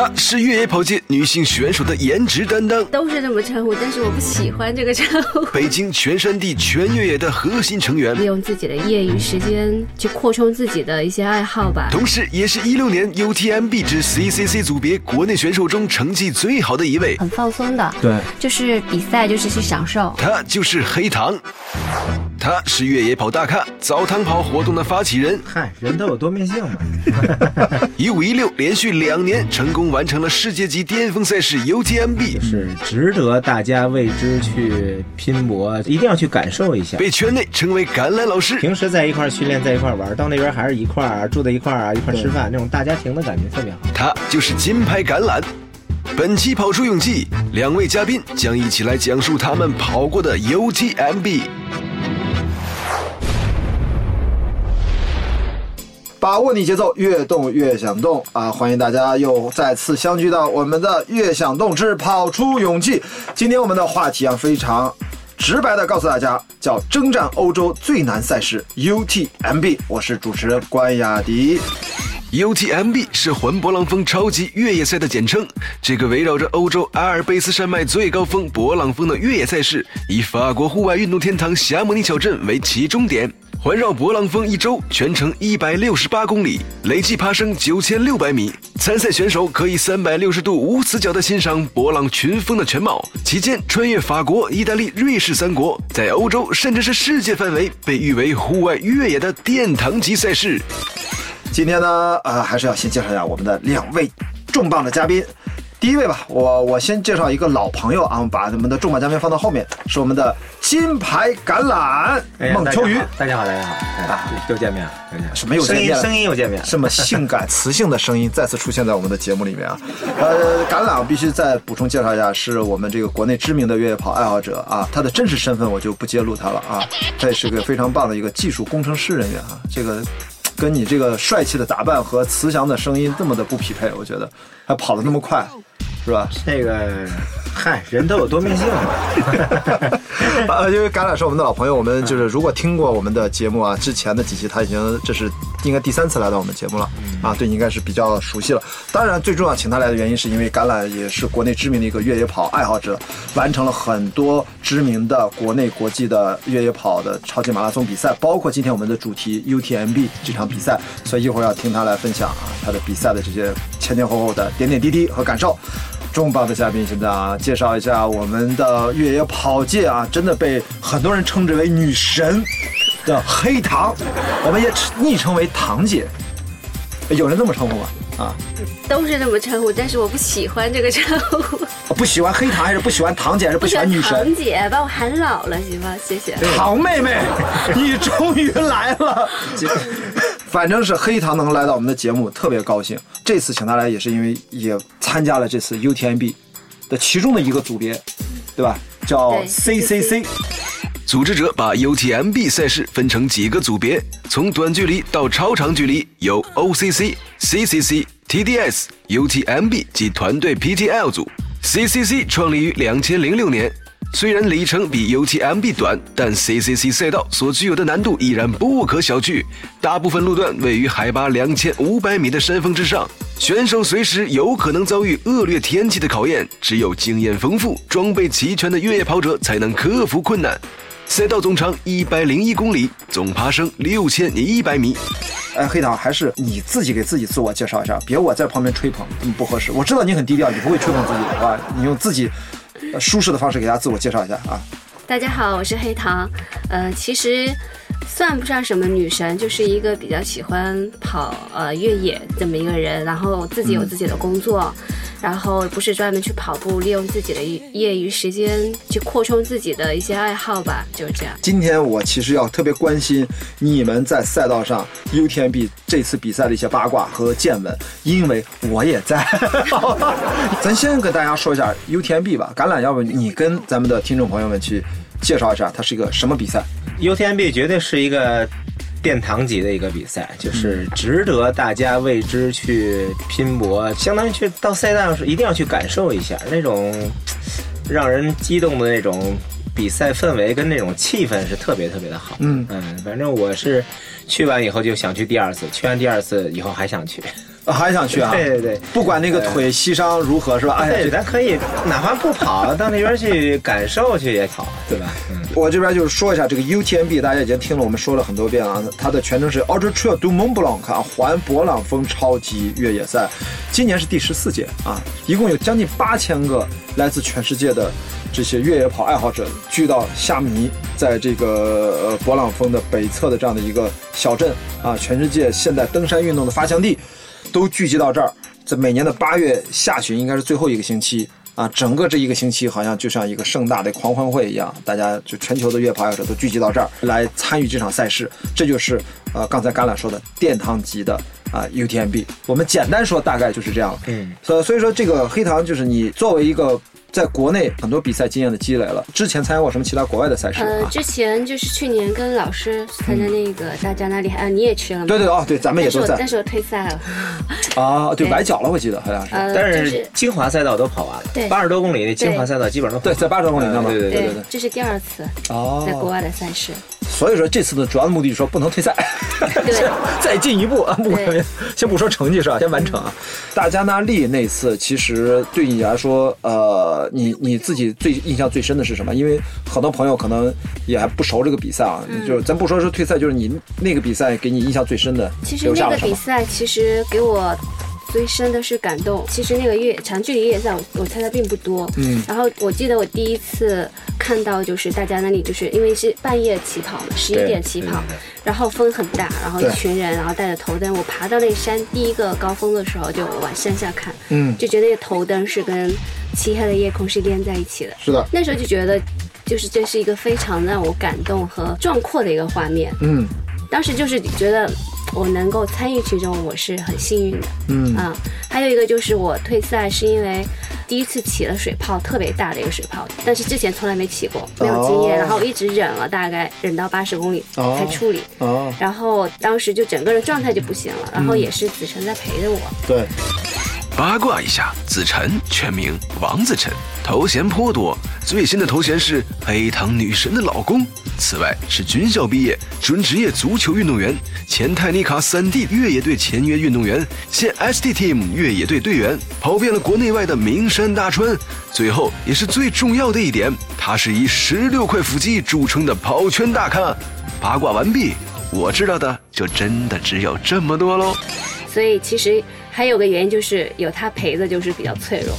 她是越野跑界女性选手的颜值担当，都是这么称呼，但是我不喜欢这个称呼。北京全山地全越野的核心成员，利用自己的业余时间去扩充自己的一些爱好吧。同时，也是一六年 UTMB 之 CCC 组别国内选手中成绩最好的一位。很放松的，对，就是比赛就是去享受。她就是黑糖。他是越野跑大咖澡堂跑活动的发起人。嗨，人都有多面性嘛。一五一六连续两年成功完成了世界级巅峰赛事 UTMB，是值得大家为之去拼搏，一定要去感受一下。被圈内称为“橄榄老师”。平时在一块训练，在一块玩，到那边还是一块儿住在一块儿啊，一块吃饭，那种大家庭的感觉特别好。他就是金牌橄榄。本期跑出勇气，两位嘉宾将一起来讲述他们跑过的 UTMB。把握你节奏，越动越想动啊！欢迎大家又再次相聚到我们的“越想动之跑出勇气”。今天我们的话题啊，非常直白的告诉大家，叫征战欧洲最难赛事 UTMB。我是主持人关雅迪。UTMB 是环勃朗峰超级越野赛的简称，这个围绕着欧洲阿尔卑斯山脉最高峰勃朗峰的越野赛事，以法国户外运动天堂霞慕尼小镇为起终点。环绕勃朗峰一周，全程一百六十八公里，累计爬升九千六百米。参赛选手可以三百六十度无死角地欣赏勃朗群峰的全貌。期间穿越法国、意大利、瑞士三国，在欧洲甚至是世界范围被誉为户外越野的殿堂级赛事。今天呢，呃，还是要先介绍一下我们的两位重磅的嘉宾。第一位吧，我我先介绍一个老朋友啊，我们把我们的重磅嘉宾放到后面，是我们的金牌橄榄孟秋雨。大家好，大家好，啊，又见面了，见面什么又见面？声音又见面，这么性感磁性的声音再次出现在我们的节目里面啊。呃，橄榄必须再补充介绍一下，是我们这个国内知名的越野跑爱好者啊，他的真实身份我就不揭露他了啊，他也是个非常棒的一个技术工程师人员啊，这个。跟你这个帅气的打扮和慈祥的声音这么的不匹配，我觉得还跑得那么快，是吧？这个。嗨，人都有多面性嘛。呃，因为橄榄是我们的老朋友，我们就是如果听过我们的节目啊，之前的几期他已经这是应该第三次来到我们节目了啊，对你，应该是比较熟悉了。当然，最重要请他来的原因是因为橄榄也是国内知名的一个越野跑爱好者，完成了很多知名的国内国际的越野跑的超级马拉松比赛，包括今天我们的主题 UTMB 这场比赛。所以一会儿要听他来分享啊，他的比赛的这些前前后后的点点滴滴和感受。重磅的嘉宾，现在啊，介绍一下我们的越野跑界啊，真的被很多人称之为女神的黑糖，我们也昵称为糖姐，有人这么称呼吗？啊，都是这么称呼，但是我不喜欢这个称呼。不喜欢黑糖，还是不喜欢糖姐，还是不喜欢女神？糖姐，把我喊老了，行吗？谢谢。糖妹妹，你终于来了。反正是黑糖能来到我们的节目，特别高兴。这次请他来也是因为也参加了这次 UTMB 的其中的一个组别，对吧？叫 CCC。组织者把 UTMB 赛事分成几个组别，从短距离到超长距离有 OCC、CCC、TDS、UTMB 及团队 PTL 组。CCC 创立于两千零六年。虽然里程比 UTMB 短，但 CCC 赛道所具有的难度依然不可小觑。大部分路段位于海拔两千五百米的山峰之上，选手随时有可能遭遇恶劣天气的考验。只有经验丰富、装备齐全的越野跑者才能克服困难。赛道总长一百零一公里，总爬升六千一百米。哎，黑糖，还是你自己给自己自我介绍一下，别我在旁边吹捧，这么不合适。我知道你很低调，你不会吹捧自己的，吧？你用自己。舒适的方式给大家自我介绍一下啊！大家好，我是黑糖。呃，其实算不上什么女神，就是一个比较喜欢跑呃越野这么一个人，然后自己有自己的工作。然后不是专门去跑步，利用自己的业余时间去扩充自己的一些爱好吧，就是这样。今天我其实要特别关心你们在赛道上 UTMB 这次比赛的一些八卦和见闻，因为我也在。咱先跟大家说一下 UTMB 吧，橄榄，要不你跟咱们的听众朋友们去介绍一下，它是一个什么比赛？UTMB 绝对是一个。殿堂级的一个比赛，就是值得大家为之去拼搏，相当于去到赛道上，一定要去感受一下那种让人激动的那种比赛氛围跟那种气氛是特别特别的好。嗯嗯，反正我是去完以后就想去第二次，去完第二次以后还想去。啊还想去啊？对对对不管那个腿膝伤如何是吧？哎，对，咱可以哪怕不跑，到那边去感受去也好，对吧？嗯，我这边就是说一下这个 UTMB，大家已经听了我们说了很多遍啊，它的全称是 Ultra Trail du Mont Blanc 啊，环勃朗峰超级越野赛，今年是第十四届啊，一共有将近八千个来自全世界的这些越野跑爱好者聚到夏米尼，在这个呃勃朗峰的北侧的这样的一个小镇啊，全世界现代登山运动的发祥地，都聚集到这儿，在每年的八月下旬，应该是最后一个星期啊，整个这一个星期好像就像一个盛大的狂欢会一样，大家就全球的越野跑爱好者都聚集到这儿来参与这场赛事，这就是呃刚才橄榄说的殿堂级的啊 UTMB。我们简单说，大概就是这样。嗯，所所以说这个黑糖就是你作为一个在国内很多比赛经验的积累了，之前参加过什么其他国外的赛事？之前就是去年跟老师参加那个大家那里，啊，你也去了吗？对对哦，对，咱们也都在但是我但是我退赛了。啊，对，崴脚了，我记得好像是。呃，但是是精华赛道都跑完了，对八十多公里的精华赛道基本上都跑对，在八十多公里那嘛。呃对对对对对。这是第二次哦，在国外的赛事。所以说这次的主要的目的就是说不能退赛，对 再进一步啊！不先不说成绩是吧？先完成啊！大加纳利那次其实对你来说，呃，你你自己最印象最深的是什么？因为很多朋友可能也还不熟这个比赛啊，嗯就是咱不说是退赛，就是你那个比赛给你印象最深的，其实那个？比赛其实给我最深的是感动。其实那个越长距离越野赛我我参加并不多，嗯然后我记得我第一次看到就是大家那里就是因为是半夜起跑嘛，十一点起跑然后风很大，然后一群人，然后带着头灯，我爬到那山第一个高峰的时候就往山下看，嗯，就觉得那个头灯是跟漆黑的夜空是连在一起的。是的，那时候就觉得，就是这是一个非常让我感动和壮阔的一个画面。嗯当时就是觉得我能够参与其中，我是很幸运的。嗯啊，还有一个就是我退赛是因为第一次起了水泡，特别大的一个水泡，但是之前从来没起过，没有经验，哦然后一直忍了大概忍到八十公里哦才处理。哦，然后当时就整个人状态就不行了，然后也是子晨在陪着我。对，八卦一下，子晨全名王子晨，头衔颇多，最新的头衔是黑糖女神的老公。此外是军校毕业，准职业足球运动员，前泰尼卡三 D 越野队签约运动员，现 ST Team 越野队队员，跑遍了国内外的名山大川。最后也是最重要的一点，他是以十六块腹肌著称的跑圈大咖。八卦完毕，我知道的就真的只有这么多喽。所以其实还有个原因就是有他陪着，就是比较脆弱。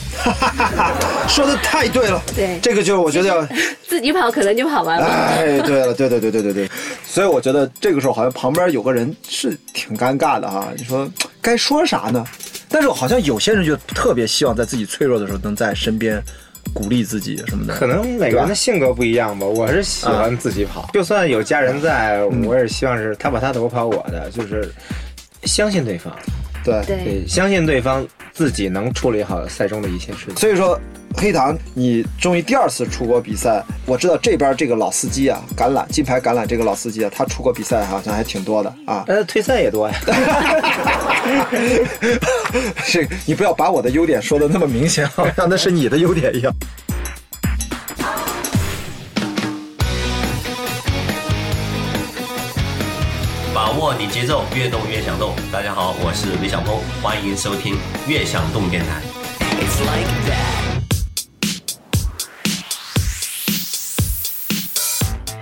说的太对了，对这个就是我觉得要。自己跑可能就跑完了。哎，对了，对对对对对对，所以我觉得这个时候好像旁边有个人是挺尴尬的哈。你说该说啥呢？但是好像有些人就特别希望在自己脆弱的时候能在身边鼓励自己什么的。可能每个人的性格不一样吧。我是喜欢自己跑，就算有家人在，我也希望是他跑他的，我跑我的，就是相信对方，对，对，相信对方自己能处理好赛中的一切事情。所以说黑糖，你终于第二次出国比赛。我知道这边这个老司机啊，橄榄金牌橄榄这个老司机啊，他出国比赛好像还挺多的啊。呃，退赛也多呀。是你不要把我的优点说的那么明显，好像那是你的优点一样。把握你节奏，越动越想动。大家好，我是李小峰，欢迎收听《越想动电台》。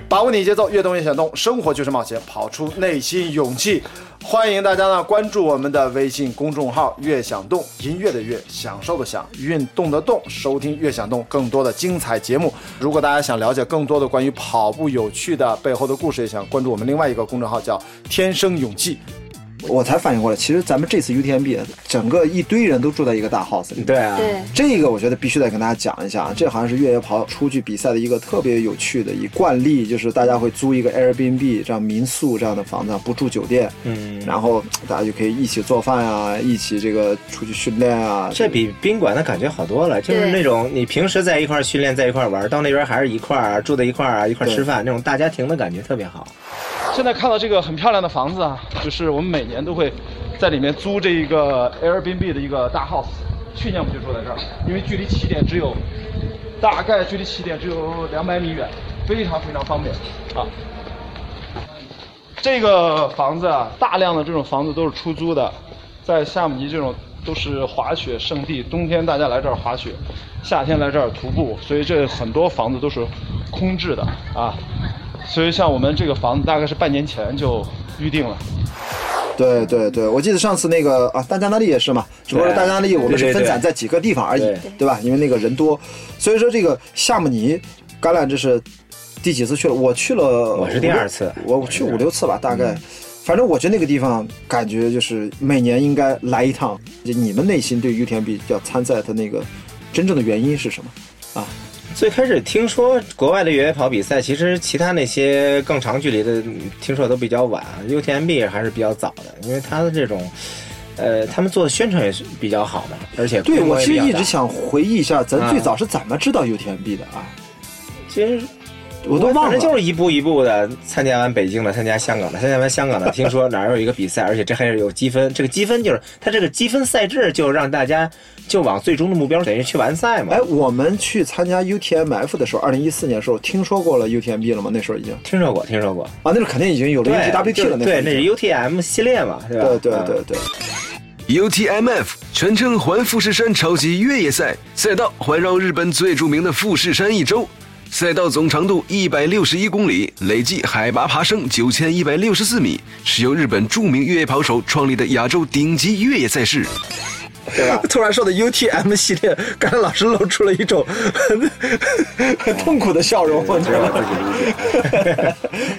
把握你节奏，越动越想动，生活就是冒险，跑出内心勇气。欢迎大家呢关注我们的微信公众号“悦享动”，音乐的乐，享受的享，运动的动，收听“悦享动”更多的精彩节目。如果大家想了解更多的关于跑步有趣的背后的故事，也想关注我们另外一个公众号叫“天生勇气”。我才反应过来，其实咱们这次 UTMB 整个一堆人都住在一个大 house 里。对啊，对，这个我觉得必须得跟大家讲一下啊，这好像是越野跑出去比赛的一个特别有趣的一惯例，就是大家会租一个 Airbnb 这样民宿这样的房子，不住酒店，嗯，然后大家就可以一起做饭啊，一起这个出去训练啊。这比宾馆的感觉好多了，就是那种你平时在一块训练，在一块玩，到那边还是一块啊住在一块啊，一块吃饭，那种大家庭的感觉特别好。现在看到这个很漂亮的房子啊，就是我们每年都会在里面租这一个 Airbnb 的一个大 house。去年我们就住在这儿，因为距离起点只有大概距离起点只有两百米远，非常非常方便啊。这个房子啊，大量的这种房子都是出租的，在夏姆尼这种都是滑雪圣地，冬天大家来这儿滑雪，夏天来这儿徒步，所以这很多房子都是空置的啊。所以像我们这个房子大概是半年前就预定了。对对对，我记得上次那个啊，大加那利也是嘛，只不过是大加那利我们是分散在几个地方而已，对对吧？因为那个人多，所以说这个夏姆尼橄榄这是第几次去了？我去了，我是第二次我去五六次吧，大概。反正我觉得那个地方感觉就是每年应该来一趟。就你们内心对 UTMB 要参赛的那个真正的原因是什么？最开始听说国外的越野跑比赛，其实其他那些更长距离的，嗯听说都比较晚，UTMB 还是比较早的，因为它的这种，呃，他们做的宣传也是比较好嘛，而且对我其实一直想回忆一下，咱啊最早是怎么知道 UTMB 的啊？其实我都忘了。反正就是一步一步的参加完北京的，参加香港的，参加完香港的，听说哪儿有一个比赛，而且这还是有积分。这个积分就是它这个积分赛制，就让大家就往最终的目标等于去完赛嘛。哎，我们去参加 UTMF 的时候，二零一四年的时候，听说过了 UTMB 了吗？那时候已经听说过，听说过。啊，那时候肯定已经有了对 UTWP 了。对，那是 UTM 系列嘛，对吧？对对嗯对对。UTMF 全称环富士山超级越野赛，赛道环绕日本最著名的富士山一周，赛道总长度一百六十一公里，累计海拔爬升九千一百六十四米，是由日本著名越野跑手创立的亚洲顶级越野赛事。对吧？突然说的 UTM 系列，甘老师露出了一种很 很痛苦的笑容，你知道吗？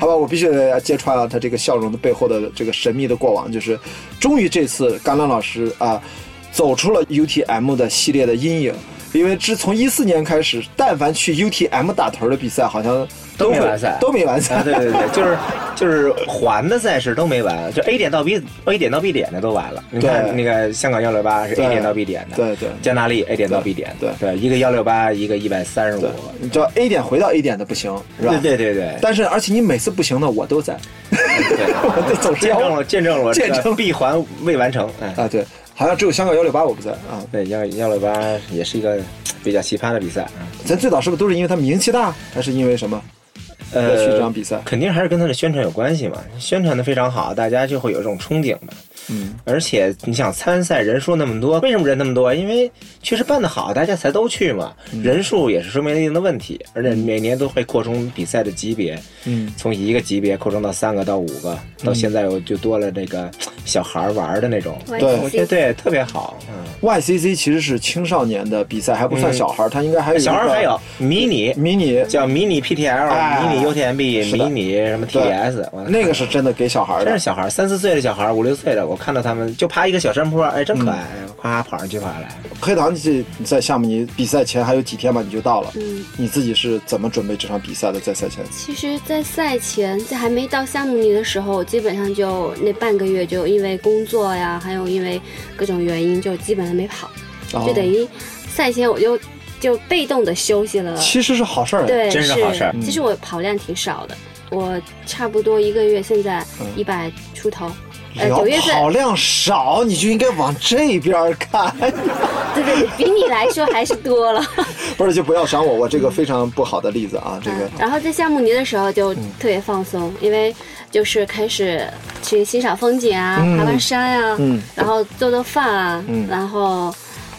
好吧，我必须得揭穿了，他这个笑容的背后的这个神秘的过往，就是终于这次甘兰老师啊，走出了 UTM 的系列的阴影。因为自从一四年开始，但凡去 UTM 打头的比赛，好像都没完赛。都没完赛。啊，对对对，就是就是环的赛事都没完，就 A 点到 B A 点到 B 点的都完了。你看那个香港幺六八是 A 点到 B 点的，对对。加纳利 A 点到 B 点，对。对，一个幺六八，一个一百三十五，，你知道 A 点回到 A 点的不行，是吧？对对对对，但是而且你每次不行的，我都在。对。我这总是要见证了见证了我见证。闭环未完成，哎，啊，对，好像只有香港幺六八我不在啊。对幺幺六八也是一个比较奇葩的比赛啊。咱最早是不是都是因为他名气大，还是因为什么？呃去这场比赛肯定还是跟他的宣传有关系嘛。宣传的非常好，大家就会有这种憧憬嘛。嗯，而且你想参赛人数那么多，为什么人那么多？因为确实办得好，大家才都去嘛。嗯。人数也是说明了一定的问题，而且每年都会扩充比赛的级别，嗯，从一个级别扩充到三个到五个，到现在又就多了这个小孩玩的那种。对我觉得对特别好，嗯，YCC 其实是青少年的比赛，还不算小孩儿，他应该还有小孩还有迷你。迷你，叫迷你 PTL、哎。迷你 UTMB、迷你什么 TDS，那个是真的给小孩儿的。真是小孩，三四岁的小孩，五六岁的，我看到他们就爬一个小山坡，哎，真可爱，嗯夸夸跑上去爬来。黑糖，你你在夏目尼比赛前还有几天吧，你就到了。嗯，你自己是怎么准备这场比赛的？在赛前？其实，在赛前，在还没到夏目尼的时候，基本上就那半个月，就因为工作呀，还有因为各种原因，就基本上没跑，哦就等于赛前我就就被动的休息了。其实是好事儿。，对，真是好事儿其实我跑量挺少的，我差不多一个月现在嗯一百出头。呃，聊九月份，跑量少，你就应该往这边儿看。对对对，比你来说还是多了。不是，就不要赏我，我这个非常不好的例子啊，这个嗯。然后在夏慕尼的时候就特别放松，因为就是开始去欣赏风景啊，嗯爬爬山啊、嗯然后做做饭啊，嗯然后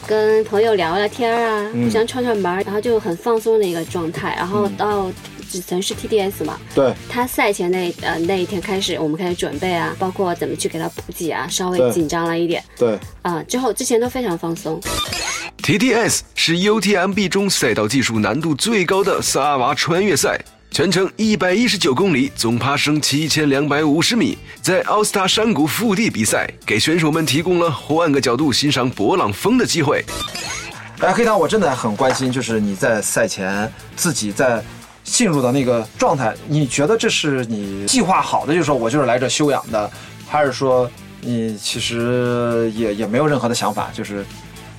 跟朋友聊聊天啊，嗯互相串串门儿，然后就很放松的一个状态。然后到只曾是 TDS 嘛，对，他赛前那呃那一天开始，我们开始准备啊，包括怎么去给他补给啊，稍微紧张了一点对，啊、之后之前都非常放松。TDS 是 UTMB 中赛道技术难度最高的萨尔瓦穿越赛，全程一百一十九公里，总爬升七千两百五十米，在奥斯塔山谷腹地比赛，给选手们提供了换个角度欣赏勃朗峰的机会。哎，黑糖，我真的很关心，就是你在赛前自己在进入到那个状态，你觉得这是你计划好的，就是说我就是来这休养的，还是说你其实也也没有任何的想法，就是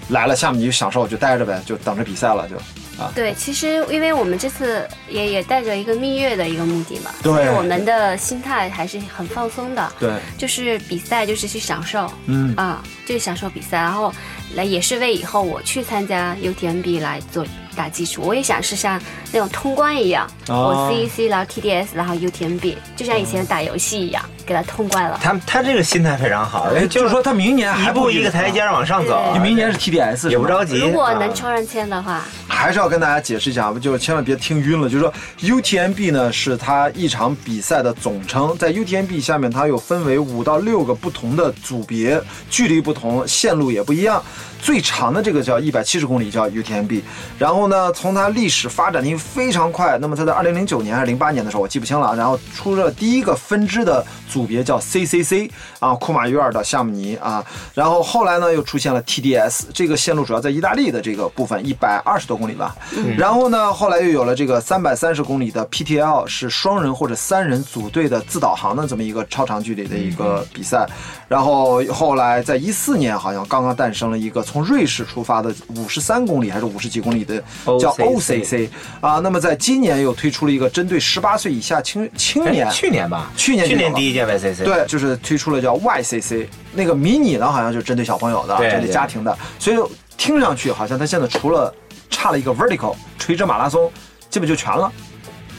来了，下面你就享受，就待着呗，就等着比赛了，就啊，对，其实因为我们这次也也带着一个蜜月的一个目的嘛，对所以我们的心态还是很放松的。对，就是比赛，就是去享受，嗯啊，就是享受比赛，然后来也是为以后我去参加 UTMB 来做打基础。我也想是像那种通关一样，哦我 CEC，然后 TDS，然后 UTMB，就像以前打游戏一样，给他痛快了。他他这个心态非常好，哎，就是说他明年一还不步一个台阶，往上走。你明年是 TDS 也不着急。如果能啊抽上签的话，还是要跟大家解释一下，就千万别听晕了。就是说，UTMB 呢是它一场比赛的总称，在 UTMB 下面它又分为五到六个不同的组别，距离不同，线路也不一样。最长的这个叫一百七十公里，叫 UTMB。然后呢，从它历史发展的非常快，那么它在二零零九年还是零八年的时候，我记不清了。然后出了第一个分支的组别叫 CCC 啊，库马约尔的夏姆尼啊。然后后来呢，又出现了 TDS，这个线路主要在意大利的这个部分，一百二十多公里吧。然后呢，后来又有了这个三百三十公里的 PTL，是双人或者三人组队的自导航的这么一个超长距离的一个比赛。然后后来在一四年好像刚刚诞生了一个从瑞士出发的五十三公里还是五十几公里的叫 OCC 啊。那么在今年又推出了一个针对十八岁以下青青年哎，去年吧，去年去年第一届对，就是推出了叫 YCC，那个迷你呢好像就是针对小朋友的，针对家庭的，所以听上去好像它现在除了差了一个 vertical 垂直马拉松，基本就全了。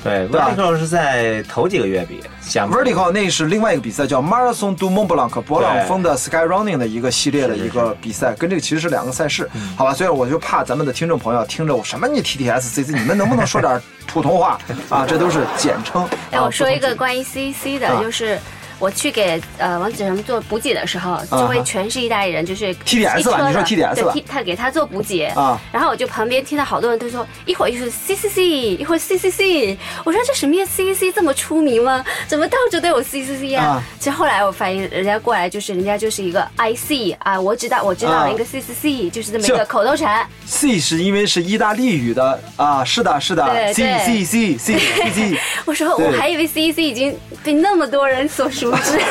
对，Vertical 是在头几个月比 vertical 那是另外一个比赛，叫 Marathon du Mont Blanc 博朗峰的 Sky Running 的一个系列的一个比赛，跟这个其实是两个赛事，好吧？所以我就怕咱们的听众朋友听着我什么你 TTS CC，你们能不能说点普通话啊？这都是简称。哎，啊我说一个关于 CEC 的，啊就是我去给呃王子成做补给的时候，周围全是意大利人，就是 TDS 骑车的吧你说 TDS 对吧他给他做补给啊然后我就旁边听到好多人都说，一会儿又是 CCC，一会儿 CCC，我说这什么呀？CCC 这么出名吗？怎么到处都有 CCC 啊？啊其实后来我反应，人家过来就是人家就是一个 IC 啊，我知道我知道了一个 CCC 就是这么一个口头禅。C 是因为是意大利语的啊，是的，是的对，C 对 C C C C C。我说我还以为 CEC 已经被那么多人所熟知。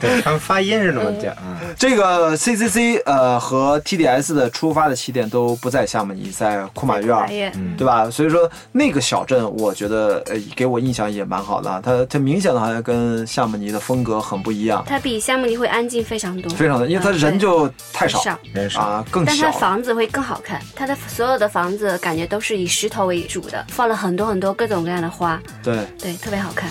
对他们发音是那么讲。啊。这个 CCC 呃和 TDS 的出发的起点都不在夏姆尼，在库马约对吧？所以说那个小镇，我觉得呃给我印象也蛮好的，它它明显的好像跟夏姆尼的风格很不一样，它比夏目尼会安静非常多，非常的，因为它嗯。人就太少。人少。啊，更少但它。房子会更好看，它的所有的房子感觉都是以石头为主的，放了很多很多各种各样的花，对，对，特别好看。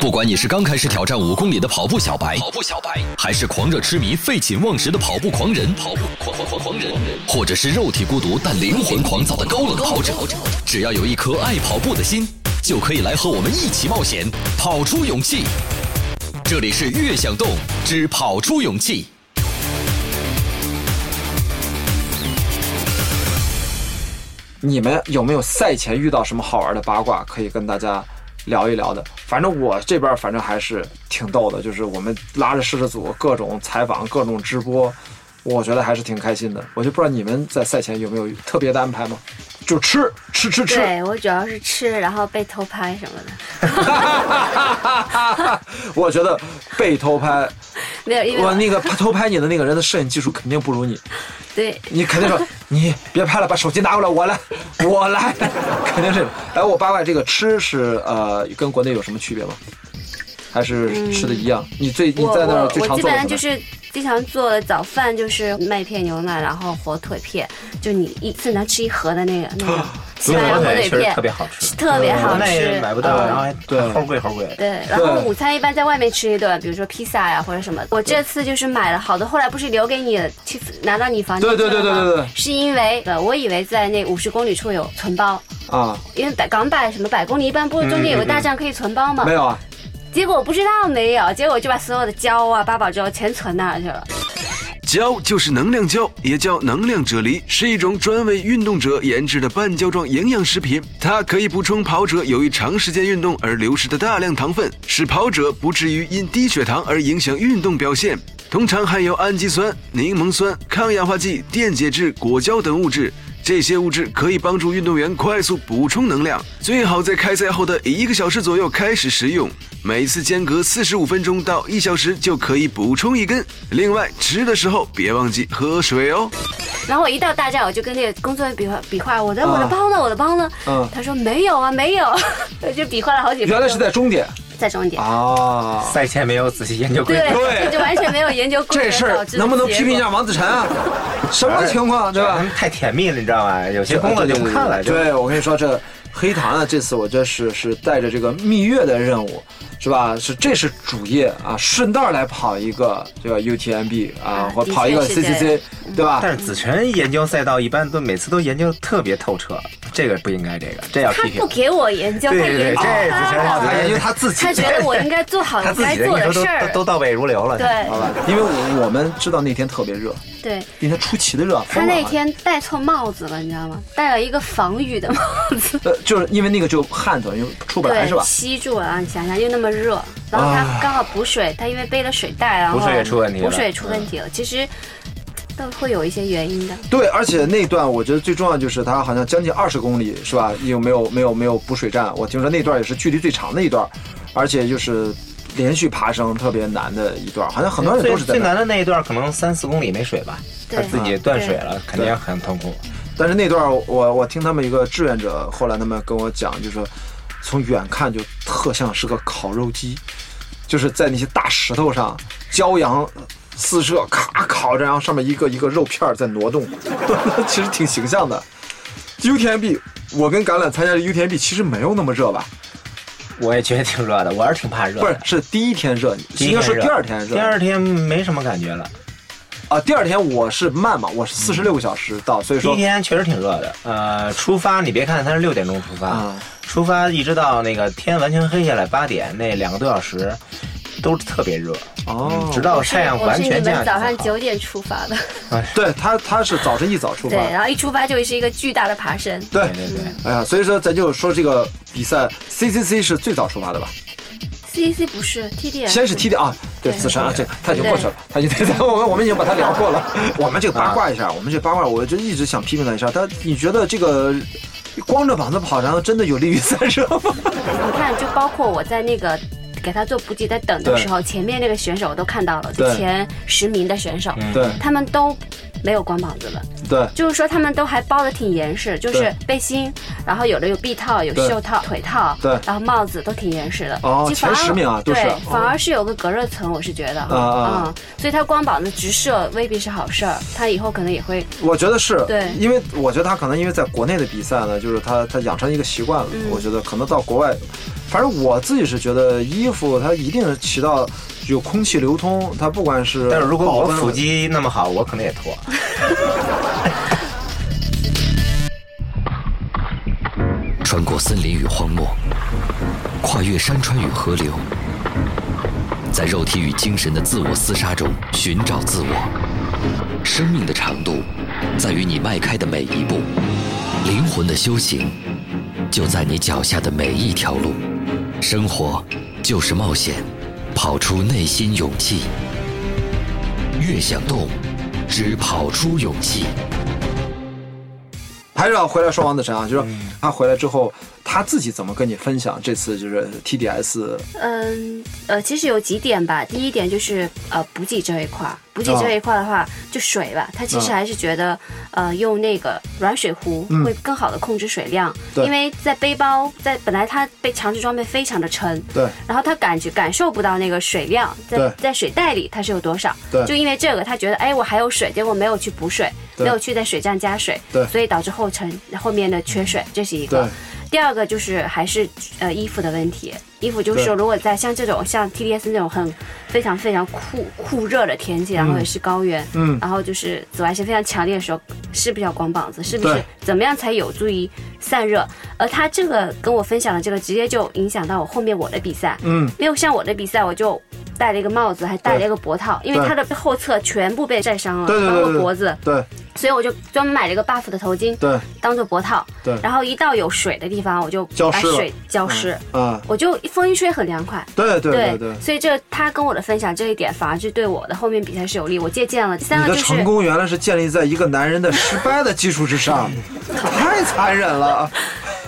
不管你是刚开始挑战五公里的跑步小白，跑步小白，还是狂热痴迷、废寝忘食的跑步狂人，跑步狂狂狂狂人，或者是肉体孤独但灵魂狂躁的高冷跑者，只要有一颗爱跑步的心，就可以来和我们一起冒险，跑出勇气。这里是悦享动之跑出勇气。你们有没有赛前遇到什么好玩的八卦可以跟大家聊一聊的？反正我这边反正还是挺逗的，就是我们拉着摄制组各种采访、各种直播，我觉得还是挺开心的。我就不知道你们在赛前有没有特别的安排吗？就吃吃吃吃。对我主要是吃，然后被偷拍什么的，我觉得被偷拍，没有，因为我那个偷拍你的那个人的摄影技术肯定不如你，对你肯定说你别拍了，把手机拿过来，我来，我来，肯定是。哎，我八卦这个吃是呃跟国内有什么区别吗？还是吃的一样？你最你我在那儿我我基最常做的什么？本上就是经常做的早饭就是麦片牛奶，然后火腿片，就你一次能吃一盒的那个那个西班牙火腿片，特别好吃，特别好吃，买不到，嗯然后还对齁贵齁贵。对，然后午餐一般在外面吃一顿，比如说披萨呀或者什么。我这次就是买了好多，后来不是留给你去拿到你房间对对对去了吗对对对是因为呃，我以为在那五十公里处有存包，啊，因为百港百什么百公里一般不是中间有个大站可以存包吗？没有啊。结果我不知道没有，结果就把所有的胶啊、八宝粥全存那儿去了。胶就是能量胶，也叫能量啫喱，是一种专为运动者研制的半胶状营养食品。它可以补充跑者由于长时间运动而流失的大量糖分，使跑者不至于因低血糖而影响运动表现。通常含有氨基酸、柠檬酸、抗氧化剂、电解质、果胶等物质。这些物质可以帮助运动员快速补充能量，最好在开赛后的一个小时左右开始食用，每次间隔四十五分钟到一小时就可以补充一根。另外，吃的时候别忘记喝水哦。然后我一到大站，我就跟那个工作人员比划比划，我的我的包呢？我的包呢？嗯他说没有啊，没有，就比划了好几。原来是在终点，在终点。哦。赛前没有仔细研究规对，则，对就完全没有研究过这事儿能不能批评一下王子晨啊？什么情况，对吧？太甜蜜了，你知道吧？有些工作就不看了。就对，我跟你说，这黑糖啊，这次我这是是带着这个蜜月的任务，是吧？是这是主业啊，顺道来跑一个这个 UTMB 啊，啊或跑一个 CCC，对吧？但是子晨研究赛道一般都每次都研究得特别透彻，这个不应该，这个这要他批评不。给我研究，他对对对研究这他研究他自己，他觉得我应该做好他该做的事儿都。都倒背如流了。对好吧？因为我我们知道那天特别热，对，那天出奇的热，他那天戴错帽子了，你知道吗？戴了一个防雨的帽子。呃，就是因为那个就汗头，因为出不来是吧，？吸住了，你想想又那么热，然后他刚好补水，他因为背了水袋，然后补水也出问题了补水出问题了。其实都会有一些原因的。对，而且那段我觉得最重要就是它好像将近二十公里是吧？有没有没有没有补水站？我听说那段也是距离最长的一段，而且就是连续爬升特别难的一段，好像很多人都是在那最难的那一段可能三四公里没水吧，他自己断水了，肯定很痛苦。但是那段我我听他们一个志愿者后来他们跟我讲，就是说从远看就特像是个烤肉机，就是在那些大石头上骄阳四射，咔烤着，然后上面一个一个肉片儿在挪动，其实挺形象的。UTMB，我跟橄榄参加的 UTMB 其实没有那么热吧？我也觉得挺热的，我是挺怕热的。不是，是第一天热，应该是第二天热。第二天没什么感觉了。啊，第二天我是慢嘛，我是四十六个小时到，所以说第一天确实挺热的，呃，出发你别看它是六点钟出发，啊出发一直到那个天完全黑下来八点那两个多小时，都是特别热，哦。嗯直到太阳完全降下们早上九点出发的，对他他是早晨一早出发。对，，然后一出发就是一个巨大的爬升。对对对对，哎呀，所以说咱就说这个比赛，CCC 是最早出发的吧？CC 不是 TDS，先是 T D 啊，对，对。自身啊，这他已经过去了，他已经 我们我们已经把他聊过了。我们这个八卦一下，我们这八卦，我就一直想批评他一下。他你觉得这个光着膀子跑，然后真的有利于散热吗？你看，就包括我在那个给他做补给在等的时候，前面那个选手我都看到了，就前十名的选手，他们都没有光膀子了，对。就是说他们都还包的挺严实，就是背心，然后有的有臂套、有袖套、腿套，对。然后帽子都挺严实的。哦前十名啊都是。对哦，反而是有个隔热层，我是觉得，啊啊。嗯，所以他光膀子直射未必是好事儿，他以后可能也会我觉得是，对。因为我觉得他可能因为在国内的比赛呢，就是他他养成一个习惯了。嗯。我觉得可能到国外，反正我自己是觉得衣服它一定是起到有空气流通，它不管是但是如果我腹肌那么好，我可能也脱。穿过森林与荒漠，跨越山川与河流，在肉体与精神的自我厮杀中寻找自我。生命的长度在于你迈开的每一步，灵魂的修行就在你脚下的每一条路。生活就是冒险，跑出内心勇气。越想动，只跑出勇气。还是要回来说王子晨啊，就是嗯他回来之后，他自己怎么跟你分享这次就是 TDS 嗯呃，其实有几点吧。第一点就是呃补给这一块儿，补给这一块的话，就水吧，他其实嗯还是觉得呃用那个软水壶嗯会更好的控制水量，对。因为在背包在本来他被强制装备非常的沉，对。然后他感觉感受不到那个水量在在水袋里它是有多少，对。就因为这个他觉得哎我还有水，结果没有去补水，对。没有去在水站加水，对。所以导致后程后面的缺水，这是一个。对。第二个就是还是呃衣服的问题，衣服就是说，如果在像这种像 TDS 那种很非常非常酷酷热的天气，然后也是高原，嗯。然后就是紫外线非常强烈的时候，是不是要光膀子？是不是怎么样才有助于散热？而他这个跟我分享的这个，直接就影响到我后面我的比赛，嗯，没有像我的比赛，我就戴了一个帽子，还戴了一个脖套，因为对它的后侧全部被晒伤了，包括脖子，对。所以我就专门买了一个 buff 的头巾，对。当做脖套，对。然后一到有水的地方，我就把水浇湿，啊，我就风一吹很凉快。对对对对，所以这他跟我的分享这一点，反而是对我的后面比赛是有利。我借鉴了。第三个就是成功原来是建立在一个男人的失败的基础之上，太残忍了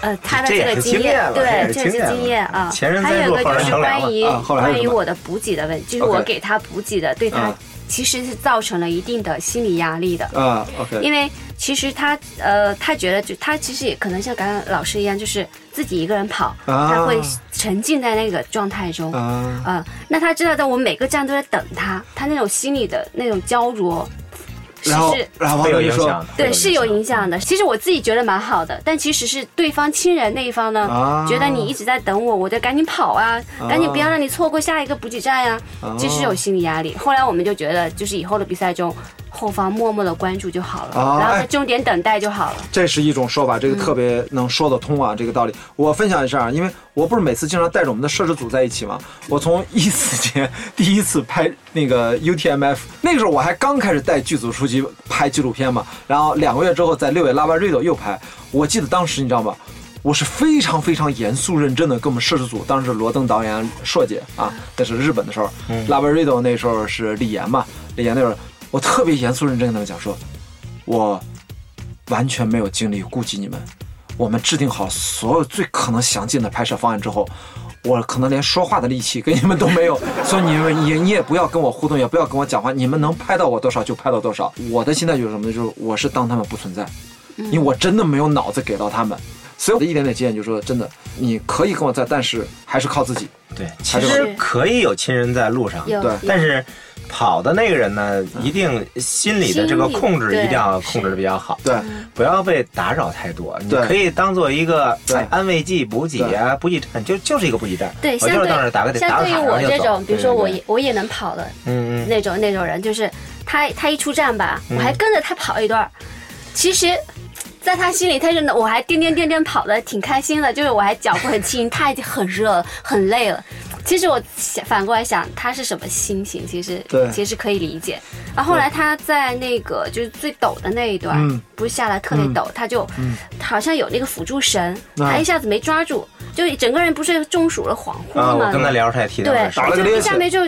呃 他的这个经验对，这是经验啊。前人还有一个就是关于关于我的补给的问题，就是我给他补给的对他啊其实是造成了一定的心理压力的。啊，OK，因为其实他呃，他觉得就他其实也可能像刚刚老师一样，就是自己一个人跑，啊他会沉浸在那个状态中。啊，呃，那他知道在我们每个站都在等他，他那种心理的那种焦灼，是然后是然后会有就说影响，对是有影响的。其实我自己觉得蛮好的，但其实是对方亲人那一方呢，啊。觉得你一直在等我，我得赶紧跑啊，赶紧不要让你错过下一个补给站呀、啊。其实有心理压力。后来我们就觉得，就是以后的比赛中，后方默默的关注就好了，然后在终点等待就好了。这是一种说法，这嗯个特别能说得通啊，这个道理。我分享一下啊，因为我不是每次经常带着我们的摄制组在一起嘛。我从一四年第一次拍那个 UTMF，那个时候我还刚开始带剧组出去拍纪录片嘛，然后两个月之后在六月拉巴瑞多又拍。我记得当时你知道吗？我是非常非常严肃认真的跟我们摄制组，当时是罗登导演、硕姐啊，那是日本的时候，拉巴瑞多那时候是李岩嘛，李岩那会儿我特别严肃认真跟他们讲说，我完全没有精力顾及你们。我们制定好所有最可能详尽的拍摄方案之后，我可能连说话的力气跟你们都没有，所以你们也你也不要跟我互动，也不要跟我讲话，你们能拍到我多少就拍到多少。我的心态就是什么呢？就是我是当他们不存在，因为我真的没有脑子给到他们。所以我的一点点经验就是说，真的，你可以跟我在，但是还是靠自己。对，其实可以有亲人在路上，对但是跑的那个人呢，一定心里的这个控制一定要控制的比较好，对，不要被打扰太多。你可以当做一个安慰剂、补给啊，补给站就就是一个补给站。对，我就是相对于我这种，比如说我也我也能跑的嗯嗯那种那种人，就是他他一出站吧，我还跟着他跑一段，其实。在他心里，他是我还颠颠颠颠跑的挺开心的，就是我还脚步很轻，他已经很热了，很累了。其实我想反过来想，他是什么心情？其实其实可以理解。然后后来他在那个就是最陡的那一段，嗯。不是下来特别陡，他就、好像有那个辅助绳，啊他一下子没抓住，就整个人不是中暑了，恍惚啊，了吗。我跟他聊，他也提到对就一下没就，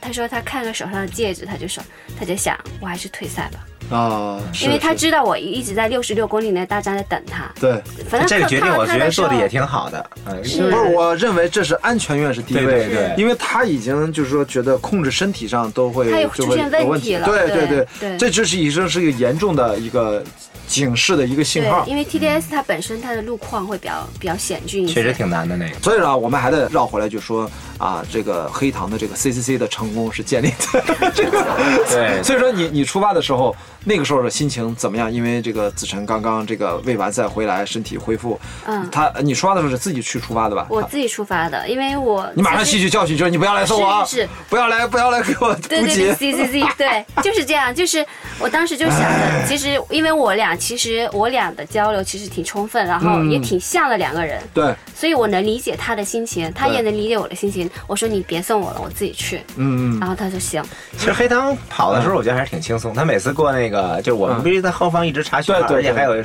他说他看了手上的戒指，他就说，他就想我还是退赛吧，啊，因为他知道我一直在六十六公里内大家在等他。对。反正这个决定，我觉得做的也挺好的。不是，我认为这是安全院是第一位，对对对因为他已经就是说觉得控制身体上都会他有就会出现有问问题了对对对对这就是已经是一个严重的一个警示的一个信号，。因为 TDS 它本身它的路况会比较比较险峻一些，确实挺难的那个。所以呢，我们还得绕回来就说啊，这个黑糖的这个 CCC 的成功是建立在这个对 所以说你你出发的时候，那个时候的心情怎么样？因为这个子晨刚刚这个未完赛回来，身体恢复，嗯他你出发的时候是自己去出发的吧？我自己出发的，因为我你马上吸取教训，就是你不要来送我啊，不要来不要来给我对对对。，C C C，对，就是这样。就是我当时就想着，其实因为我俩其实我俩的交流其实挺充分，然后也挺像的两个人，对，所以我能理解他的心情，他也能理解我的心情。我说你别送我了，我自己去。嗯嗯然后他说行，其实黑糖跑的时候，我觉得还是挺轻松。他每次过那个，就我们必须在后方一直查询号，对对对而且还有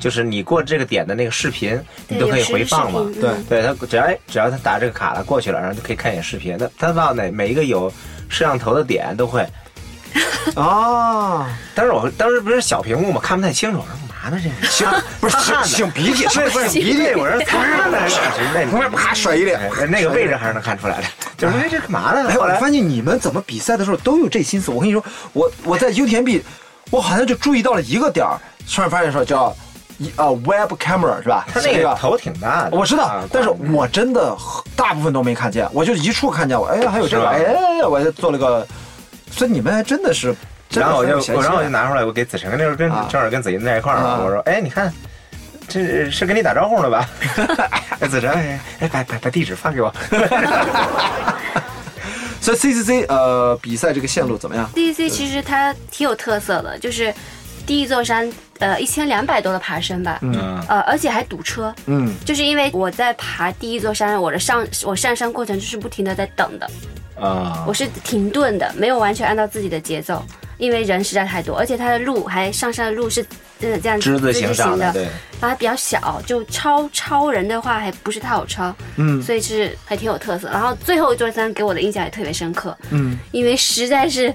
就是你过这个点的那个视频，你都可以回放嘛对嗯对他只要只要他打这个卡了过去了，然后就可以看一眼视频。他他到哪每一个有摄像头的点都会。啊，当时我当时不是小屏幕嘛，看不太清楚，我说干嘛呢这是？不是擤擤鼻涕，不是鼻涕，我说擦呢，那旁边啪甩一脸。哎那个位置还是能看出来的。就是哎这干嘛呢？哎，我发现你们怎么比赛的时候都有这心思。我跟你说，我我在 UTMB，我好像就注意到了一个点儿，突然发现说叫一啊 web camera 是吧？他那个头挺大的，我知道啊，但是我真的大部分都没看见，我就一处看见我，哎呀，还有这个，哎，我就做了个，所以你们还真的是，的然后我就我然后我就。拿出来，我给子晨那时候跟啊正好跟子怡在一块儿嘛，啊我说哎你看。这是跟你打招呼呢吧？哎，子晨，哎，哎把把把地址发给我。所以 CCC 呃比赛这个线路怎么样？D C 其实它挺有特色的，就是第一座山，呃，一千两百多的爬升吧，嗯，呃，而且还堵车，嗯就是因为我在爬第一座山，我的上我上山过程就是不停的在等的，啊。我，是停顿的，没有完全按照自己的节奏，因为人实在太多，而且它的路还上山的路是真的这样之字形的，对，然后还比较小，就超超人的话还不是太好超，嗯。所以是还挺有特色。然后最后一座山给我的印象也特别深刻，嗯，因为实在是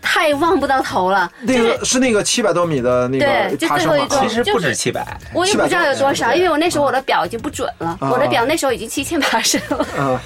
太望不到头了，那就是个是那个七百多米的那个对就？最后一座其实不就是止七百，我也不知道有多少，因为我那时候我的表已经不准了，啊。我的表那时候已经七千八升了。啊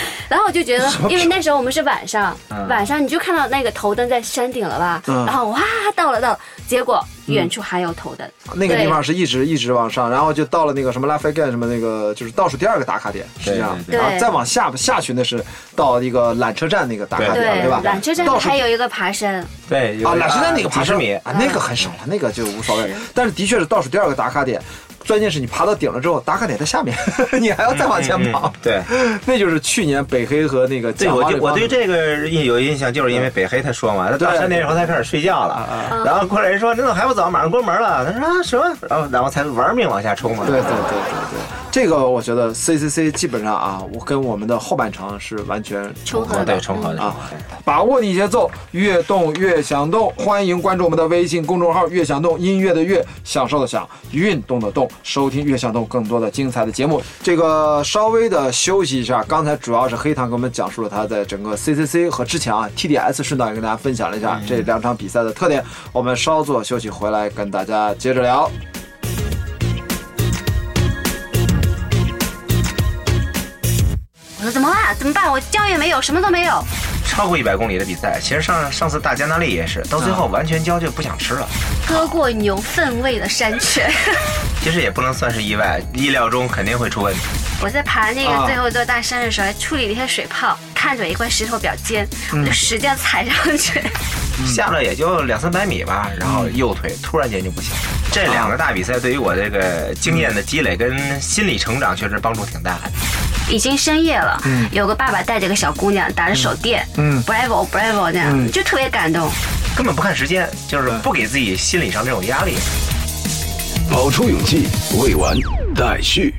然后我就觉得，因为那时候我们是晚上，嗯。晚上你就看到那个头灯在山顶了吧？嗯。然后哇，到了到了，结果远处还有头灯。那个地方是一直一直往上，然后就到了那个什么拉菲干什么那个，就是倒数第二个打卡点，是这样，对对对。然后再往下下去那是到一个缆车站那个打卡点，对吧？缆车站还有一个爬升，对，有啊，缆车站那个爬升米，啊，那个很少了，那个就无所谓。但是的确是倒数第二个打卡点，关键是你爬到顶了之后，打卡点在下面，你还要再往前跑。对。那就是去年北黑和那个对，我就我对这个印有印象，就是因为北黑他说嘛，他到对山顶以后他开始睡觉了，然后过来人说：“你怎么还不走？马上关门了。”他说：“啊什么？”然后然后才玩命往下冲嘛。对对对对对，这个我觉得 CCC 基本上啊，我跟我们的后半程是完全重合的对，重合的啊，把握你节奏，越动越想动。欢迎关注我们的微信公众号“越想动”，音乐的乐，享受的享，运动的动，收听越想动更多的精彩的节目。这个稍微的休息一下，刚才主要是黑糖给我们讲述了他在整个 CCC 和之前啊 TDS 顺道也跟大家分享了一下这两场比赛的特点。我们稍作休息回来跟大家接着聊。我说怎么办？怎么办？我教也没有，什么都没有。超过一百公里的比赛，其实上上次大加那利也是，到最后完全焦就不想吃了。喝过牛粪味的山泉。其实也不能算是意外，意料中肯定会出问题。我在爬那啊个最后一座大山的时候，还处理了一些水泡，看着一块石头比较尖，我就使劲踩上去。下了也就两三百米吧，然后右腿突然间就不行。这两个大比赛对于我这个经验的积累跟心理成长确实帮助挺大的。已经深夜了，有个爸爸带着个小姑娘打着手电，嗯，Bravo Bravo 这样，就特别感动。根本不看时间，就是不给自己心理上这种压力。跑出勇气，未完待续。